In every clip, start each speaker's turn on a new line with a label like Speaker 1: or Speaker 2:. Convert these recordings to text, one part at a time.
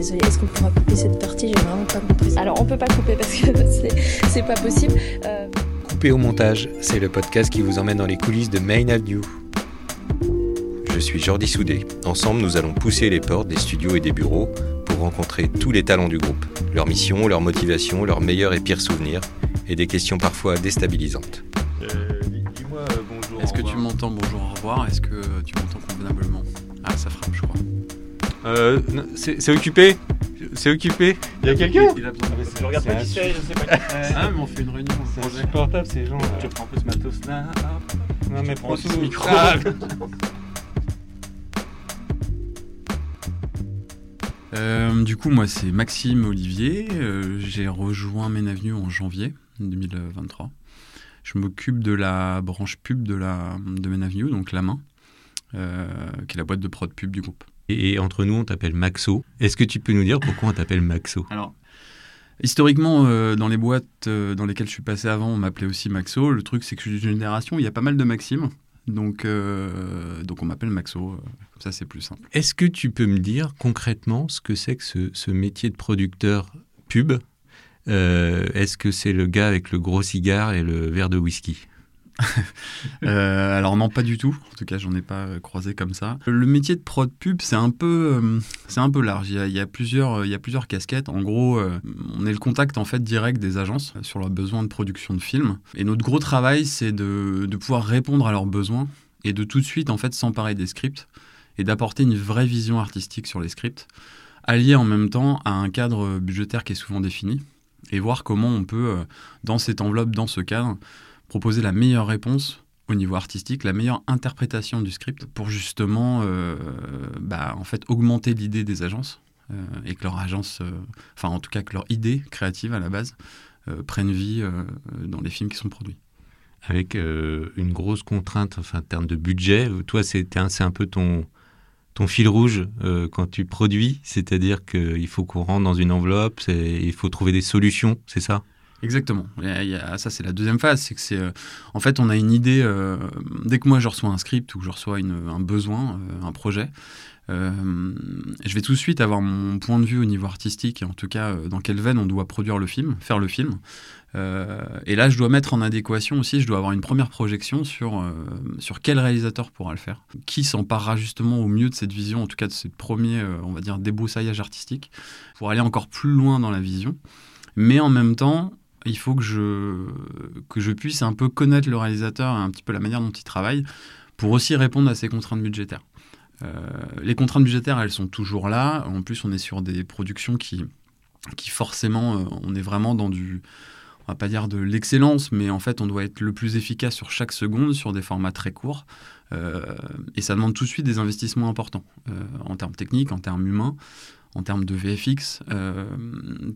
Speaker 1: désolée, est-ce qu'on pourra couper cette partie J'ai vraiment pas compris. Alors on peut pas couper parce que c'est pas possible.
Speaker 2: Euh... Couper au montage, c'est le podcast qui vous emmène dans les coulisses de Main Avenue. Je suis Jordi Soudé. Ensemble, nous allons pousser les portes des studios et des bureaux pour rencontrer tous les talents du groupe, leur mission, leur motivation, leurs meilleurs et pires souvenirs, et des questions parfois déstabilisantes.
Speaker 3: Euh, Dis-moi euh, bonjour.
Speaker 4: Est-ce que tu m'entends bonjour, au revoir? Est-ce que tu m'entends convenablement? Ah, ça frappe, je crois.
Speaker 3: Euh, c'est occupé C'est occupé
Speaker 4: Il y a quelqu'un
Speaker 3: Il a besoin de... Je regarde pas qui c'est, je sais pas qui c'est.
Speaker 4: Ah, mais on fait une réunion.
Speaker 3: C'est insupportable ces gens.
Speaker 4: Tu prends un peu ce matos là.
Speaker 3: Non mais prends
Speaker 4: ce
Speaker 3: tout.
Speaker 4: micro. Euh, du coup, moi, c'est Maxime Olivier. Euh, J'ai rejoint Main Avenue en janvier 2023. Je m'occupe de la branche pub de, la, de Main Avenue, donc la main, euh, qui est la boîte de prod pub du groupe.
Speaker 2: Et, entre nous, on t'appelle Maxo. Est-ce que tu peux nous dire pourquoi on t'appelle Maxo?
Speaker 4: Alors, historiquement, euh, dans les boîtes euh, dans lesquelles je suis passé avant, on m'appelait aussi Maxo. Le truc, c'est que je suis d'une génération il y a pas mal de Maxime. Donc, euh, donc on m'appelle Maxo. Comme ça, c'est plus simple.
Speaker 2: Est-ce que tu peux me dire concrètement ce que c'est que ce, ce métier de producteur pub? Est-ce que c'est le gars avec le gros cigare et le verre de whisky?
Speaker 4: euh, alors non, pas du tout. En tout cas, j'en ai pas euh, croisé comme ça. Le métier de prod pub, c'est un peu, euh, c'est un peu large. Il y, a, plusieurs, il y a plusieurs casquettes. En gros, on est le contact en fait direct des agences sur leurs besoins de production de films. Et notre gros travail, c'est de, pouvoir répondre à leurs besoins et de tout de suite en fait s'emparer des scripts et d'apporter une vraie vision artistique sur les scripts, allié en même temps à un cadre budgétaire qui est souvent défini et voir comment on peut, dans cette enveloppe, dans ce cadre, proposer la meilleure réponse au niveau artistique, la meilleure interprétation du script pour justement euh, bah, en fait, augmenter l'idée des agences euh, et que leur agence, euh, enfin en tout cas que leur idée créative à la base prenne vie dans les films qui sont produits.
Speaker 2: Avec une grosse contrainte enfin, en termes de budget, toi c'est un, un peu ton, ton fil rouge quand tu produis, c'est-à-dire qu'il faut qu'on rentre dans une enveloppe, il faut trouver des solutions, c'est ça?
Speaker 4: Exactement. Ça, c'est la deuxième phase. C'est que c'est, euh, en fait, on a une idée. Euh, dès que moi je reçois un script ou que je reçois une, un besoin, euh, un projet, je vais tout de suite avoir mon point de vue au niveau artistique et en tout cas dans quelle veine on doit produire le film, faire le film. et là, je dois mettre en adéquation aussi. Je dois avoir une première projection sur sur quel réalisateur pourra le faire, qui s'emparera justement au mieux de cette vision, en tout cas de ce premier, on va dire, débroussaillage artistique, pour aller encore plus loin dans la vision. Mais en même temps, il faut que je, puisse un peu connaître le réalisateur et un petit peu la manière dont il travaille pour aussi répondre à ses contraintes budgétaires. Euh, les contraintes budgétaires, elles sont toujours là. En plus, on est sur des productions qui, qui forcément, euh, on est vraiment dans du, on va pas dire de l'excellence, mais en fait, on doit être le plus efficace sur chaque seconde, sur des formats très courts. Euh, et ça demande tout de suite des investissements importants en termes techniques, en termes humains, en termes de VFX.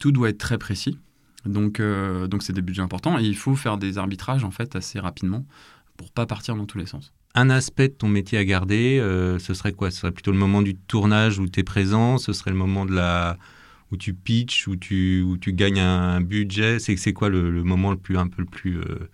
Speaker 4: Tout doit être très précis. Donc, euh, donc c'est des budgets importants et il faut faire des arbitrages en fait assez rapidement pour pas partir dans tous les sens.
Speaker 2: Un aspect de ton métier à garder, euh, ce serait quoi? Ce serait plutôt le moment du tournage où tu es présent, ce serait le moment de la où tu pitches, où tu, où tu gagnes un budget? C'est c'est quoi le, le, moment le plus un peu le plus euh,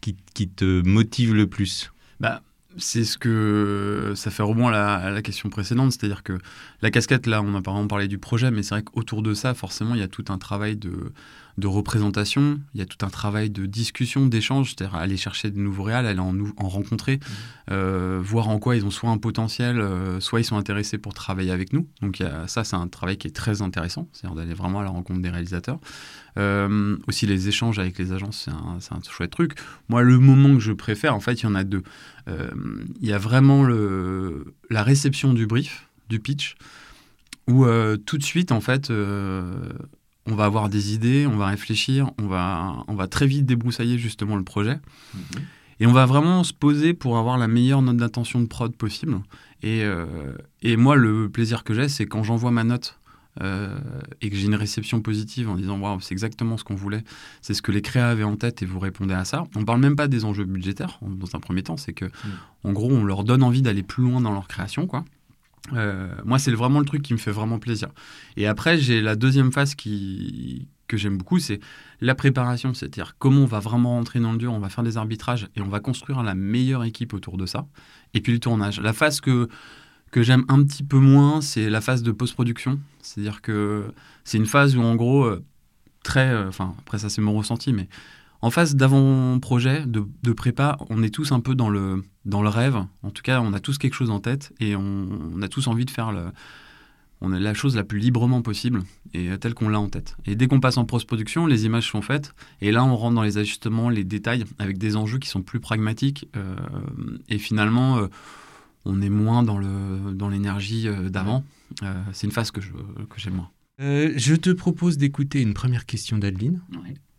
Speaker 2: qui, qui, te motive le plus?
Speaker 4: Bah, c'est ce que ça fait rebond à la, à la question précédente, c'est-à-dire que la casquette, là, on a par exemple parlé du projet, mais c'est vrai qu'autour de ça, forcément, il y a tout un travail de, de représentation, il y a tout un travail de discussion, d'échange, c'est-à-dire aller chercher de nouveaux réals, aller en, en rencontrer, mmh. euh, voir en quoi ils ont soit un potentiel, euh, soit ils sont intéressés pour travailler avec nous. Donc il y a, ça, c'est un travail qui est très intéressant, c'est-à-dire d'aller vraiment à la rencontre des réalisateurs. Euh, aussi les échanges avec les agences, c'est un, un, chouette truc. Moi, le moment que je préfère, en fait, il y en a deux. Il y a vraiment le, la réception du brief, du pitch, où tout de suite, en fait, on va avoir des idées, on va réfléchir, on va, on va très vite débroussailler justement le projet. Mmh. Et on va vraiment se poser pour avoir la meilleure note d'intention de prod possible. Et, euh, et moi, le plaisir que j'ai, c'est quand j'envoie ma note euh, et que j'ai une réception positive en disant waouh, c'est exactement ce qu'on voulait, c'est ce que les créas avaient en tête et vous répondez à ça. On parle même pas des enjeux budgétaires dans un premier temps, c'est que mmh. en gros, on leur donne envie d'aller plus loin dans leur création, quoi. Euh, moi, c'est vraiment le truc qui me fait vraiment plaisir. Et après, j'ai la deuxième phase qui, que j'aime beaucoup, c'est la préparation, c'est-à-dire comment on va vraiment rentrer dans le dur, on va faire des arbitrages et on va construire la meilleure équipe autour de ça. Et puis le tournage. La phase que, que j'aime un petit peu moins, c'est la phase de post-production. C'est-à-dire que c'est une phase où, en gros, euh, très. euh, Enfin, après, ça, c'est mon ressenti, mais en phase d'avant-projet, de, de prépa, on est tous un peu dans le, dans le rêve. En tout cas, on a tous quelque chose en tête et on, on a tous envie de faire le, on a la chose la plus librement possible et telle qu'on l'a en tête. Et dès qu'on passe en post-production, les images sont faites et là on rentre dans les ajustements, les détails avec des enjeux qui sont plus pragmatiques euh, et finalement euh, on est moins dans le dans l'énergie euh, d'avant. Euh, c'est une phase que je que j'aime moins.
Speaker 2: Euh, je te propose d'écouter une première question d'Adeline,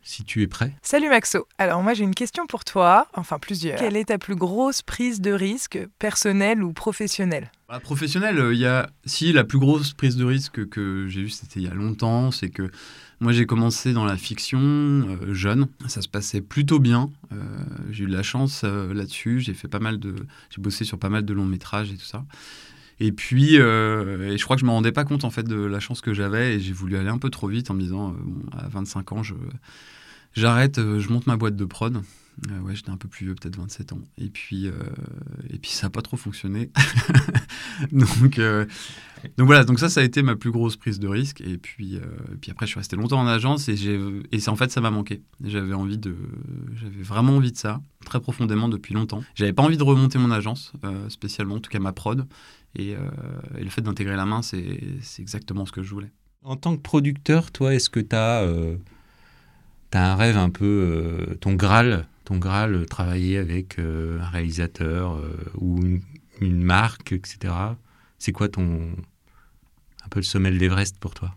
Speaker 2: si tu es prêt.
Speaker 5: Salut Maxo. Alors moi j'ai une question pour toi, enfin plusieurs. Quelle est ta plus grosse prise de risque, personnelle ou professionnelle?
Speaker 4: Bah, professionnel, euh, il y a si la plus grosse prise de risque que j'ai eue, c'était il y a longtemps, c'est que moi j'ai commencé dans la fiction euh, jeune, ça se passait plutôt bien. Euh, j'ai eu de la chance euh, là-dessus, j'ai fait pas mal de, j'ai bossé sur pas mal de longs métrages et tout ça. Et puis, euh, et je crois que je me rendais pas compte en fait de la chance que j'avais et j'ai voulu aller un peu trop vite en me disant, euh, bon, à 25 ans, je j'arrête, euh, je monte ma boîte de prod. Euh, ouais, j'étais un peu plus vieux, peut-être 27 ans. Et puis, euh, et puis ça n'a pas trop fonctionné. donc, donc voilà, donc ça, ça a été ma plus grosse prise de risque. Et puis, puis après, je suis resté longtemps en agence et, et en fait, ça m'a manqué. J'avais envie de, j'avais vraiment envie de ça, très profondément depuis longtemps. J'avais pas envie de remonter mon agence, spécialement, en tout cas ma prod. Et, et le fait d'intégrer la main, c'est, c'est exactement ce que je voulais.
Speaker 2: En tant que producteur, toi, est-ce que tu as, un rêve un peu, euh, ton Graal, ton Graal, euh, travailler avec euh, un réalisateur euh, ou une, une marque, etc. C'est quoi ton, un peu le sommet de l'Everest pour toi?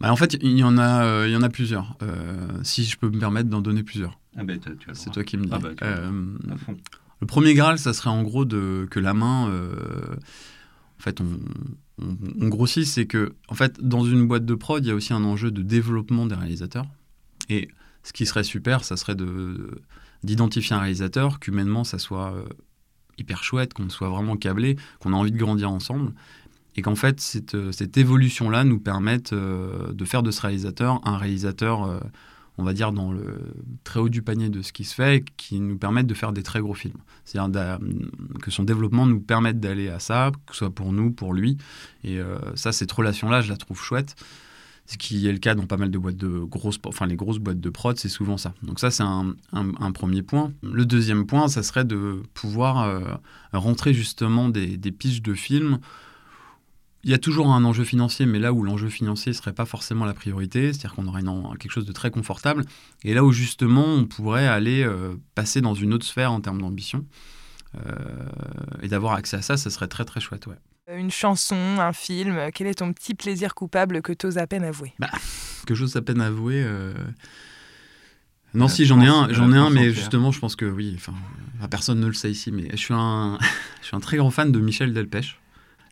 Speaker 4: Bah, en fait, il y en a, euh, il y en a plusieurs. Euh, si je peux me permettre d'en donner plusieurs.
Speaker 2: ah tu as
Speaker 4: C'est toi qui me dis.
Speaker 2: Ah bah, tu as le
Speaker 4: Euh, premier Graal, ça serait en gros de, que la main, euh, en fait, on, on, on grossit, c'est que, en fait, dans une boîte de prod, il y a aussi un enjeu de développement des réalisateurs. Et ce qui serait super, ça serait de d'identifier un réalisateur, qu'humainement, ça soit euh, hyper chouette, qu'on soit vraiment câblé, qu'on a envie de grandir ensemble. Et qu'en fait, cette, euh, cette évolution-là nous permette euh, de faire de ce réalisateur un réalisateur, on va dire, dans le très haut du panier de ce qui se fait, qui nous permette de faire des très gros films. C'est-à-dire que son développement nous permette d'aller à ça, que ce soit pour nous, pour lui. Et ça, cette relation-là, je la trouve chouette. Ce qui est le cas dans pas mal de boîtes de grosses, enfin les grosses boîtes de prod, c'est souvent ça. Donc ça, c'est un, premier point. Le deuxième point, ça serait de pouvoir euh, rentrer justement des, des de films. Il y a toujours un enjeu financier, mais là où l'enjeu financier serait pas forcément la priorité, c'est-à-dire qu'on aurait quelque chose de très confortable, et là où justement on pourrait aller euh, passer dans une autre sphère en termes d'ambition. Euh, et d'avoir accès à ça, ça serait très très chouette, ouais.
Speaker 5: Une chanson, un film, quel est ton petit plaisir coupable que t'oses à peine avouer?
Speaker 4: Quelque chose à peine avoué. euh, Non,
Speaker 3: La
Speaker 4: si j'en ai un, j'en ai un, mais
Speaker 3: entière.
Speaker 4: justement, je pense que oui. Enfin, personne ne le sait ici, mais je suis un, je suis un très grand fan de Michel Delpech.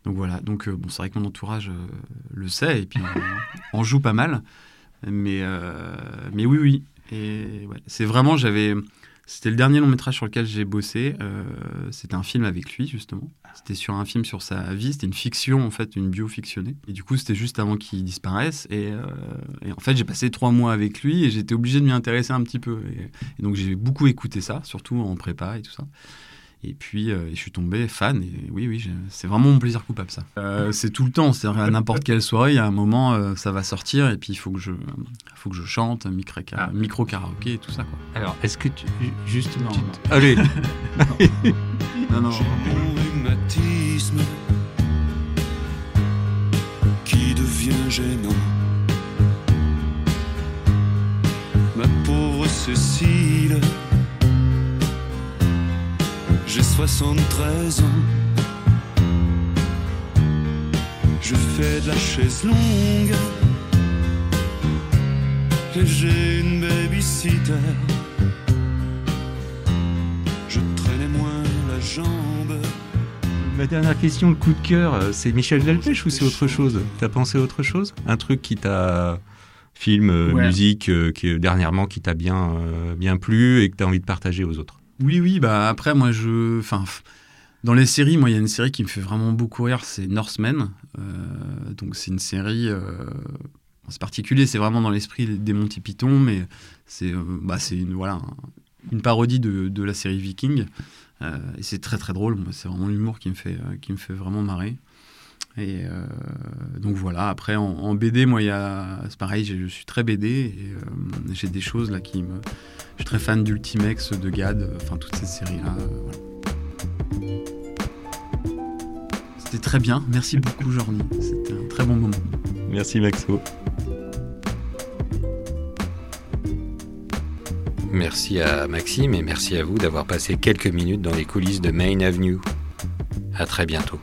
Speaker 4: Donc voilà. Donc euh, bon, c'est vrai que mon entourage euh, le sait et puis on, on joue pas mal. Mais euh, mais oui, oui. Et ouais, c'est vraiment, j'avais, c'était le dernier long métrage sur lequel j'ai bossé. euh, c'était un film avec lui justement. C'était sur un film sur sa vie. C'était une fiction en fait, une bio fictionnée. Et du coup, c'était juste avant qu'il disparaisse. Et, euh, et en fait, j'ai passé trois mois avec lui et j'étais obligé de m'y intéresser un petit peu. Et, et donc, j'ai beaucoup écouté ça, surtout en prépa et tout ça. Et puis, euh, je suis tombé fan. Et oui, oui, c'est vraiment mon plaisir coupable, ça. Euh, c'est tout le temps. C'est à n'importe quelle soirée, il y a un moment, euh, ça va sortir. Et puis, il faut que je, faut que je chante, micro,
Speaker 2: Ah.
Speaker 4: micro karaoké et tout ça. Quoi.
Speaker 2: Alors, est-ce que tu. Juste une
Speaker 4: Non,
Speaker 2: petite-
Speaker 4: non.
Speaker 2: Allez
Speaker 4: Non, non.
Speaker 6: Mon Ma pauvre Cécile, j'ai 73 ans. Je fais de la chaise longue et j'ai une babysitter. Je traînais moins la jambe.
Speaker 2: Ma dernière question, le coup de cœur, euh, c'est Michel Delpech ou c'est autre chose? T'as pensé à autre chose? Un truc qui t'a. Film, euh,
Speaker 4: Ouais.
Speaker 2: musique, euh, qui, dernièrement, qui t'a bien, euh, bien plu et que t'as envie de partager aux autres?
Speaker 4: Oui, oui, bah après, moi, je. Enfin, dans les séries, moi, il y a une série qui me fait vraiment beaucoup rire, c'est Northman. Euh, donc, c'est une série. c'est particulier, c'est vraiment dans l'esprit des Monty Python, mais c'est bah, c'est une, voilà, un- une parodie de, la série Viking. Et c'est très très drôle. C'est vraiment l'humour qui me fait qui me fait vraiment marrer. Et donc voilà. Après en, BD, moi, c'est pareil. Je suis très BD j'ai des choses là qui me. Je suis très fan d'Ultimex, de Gad, enfin toutes ces séries là. C'était très bien. Merci beaucoup, Jordi. C'était un très bon moment.
Speaker 2: Merci, Maxo. Merci à Maxime et merci à vous d'avoir passé quelques minutes dans les coulisses de Main Avenue. À très bientôt.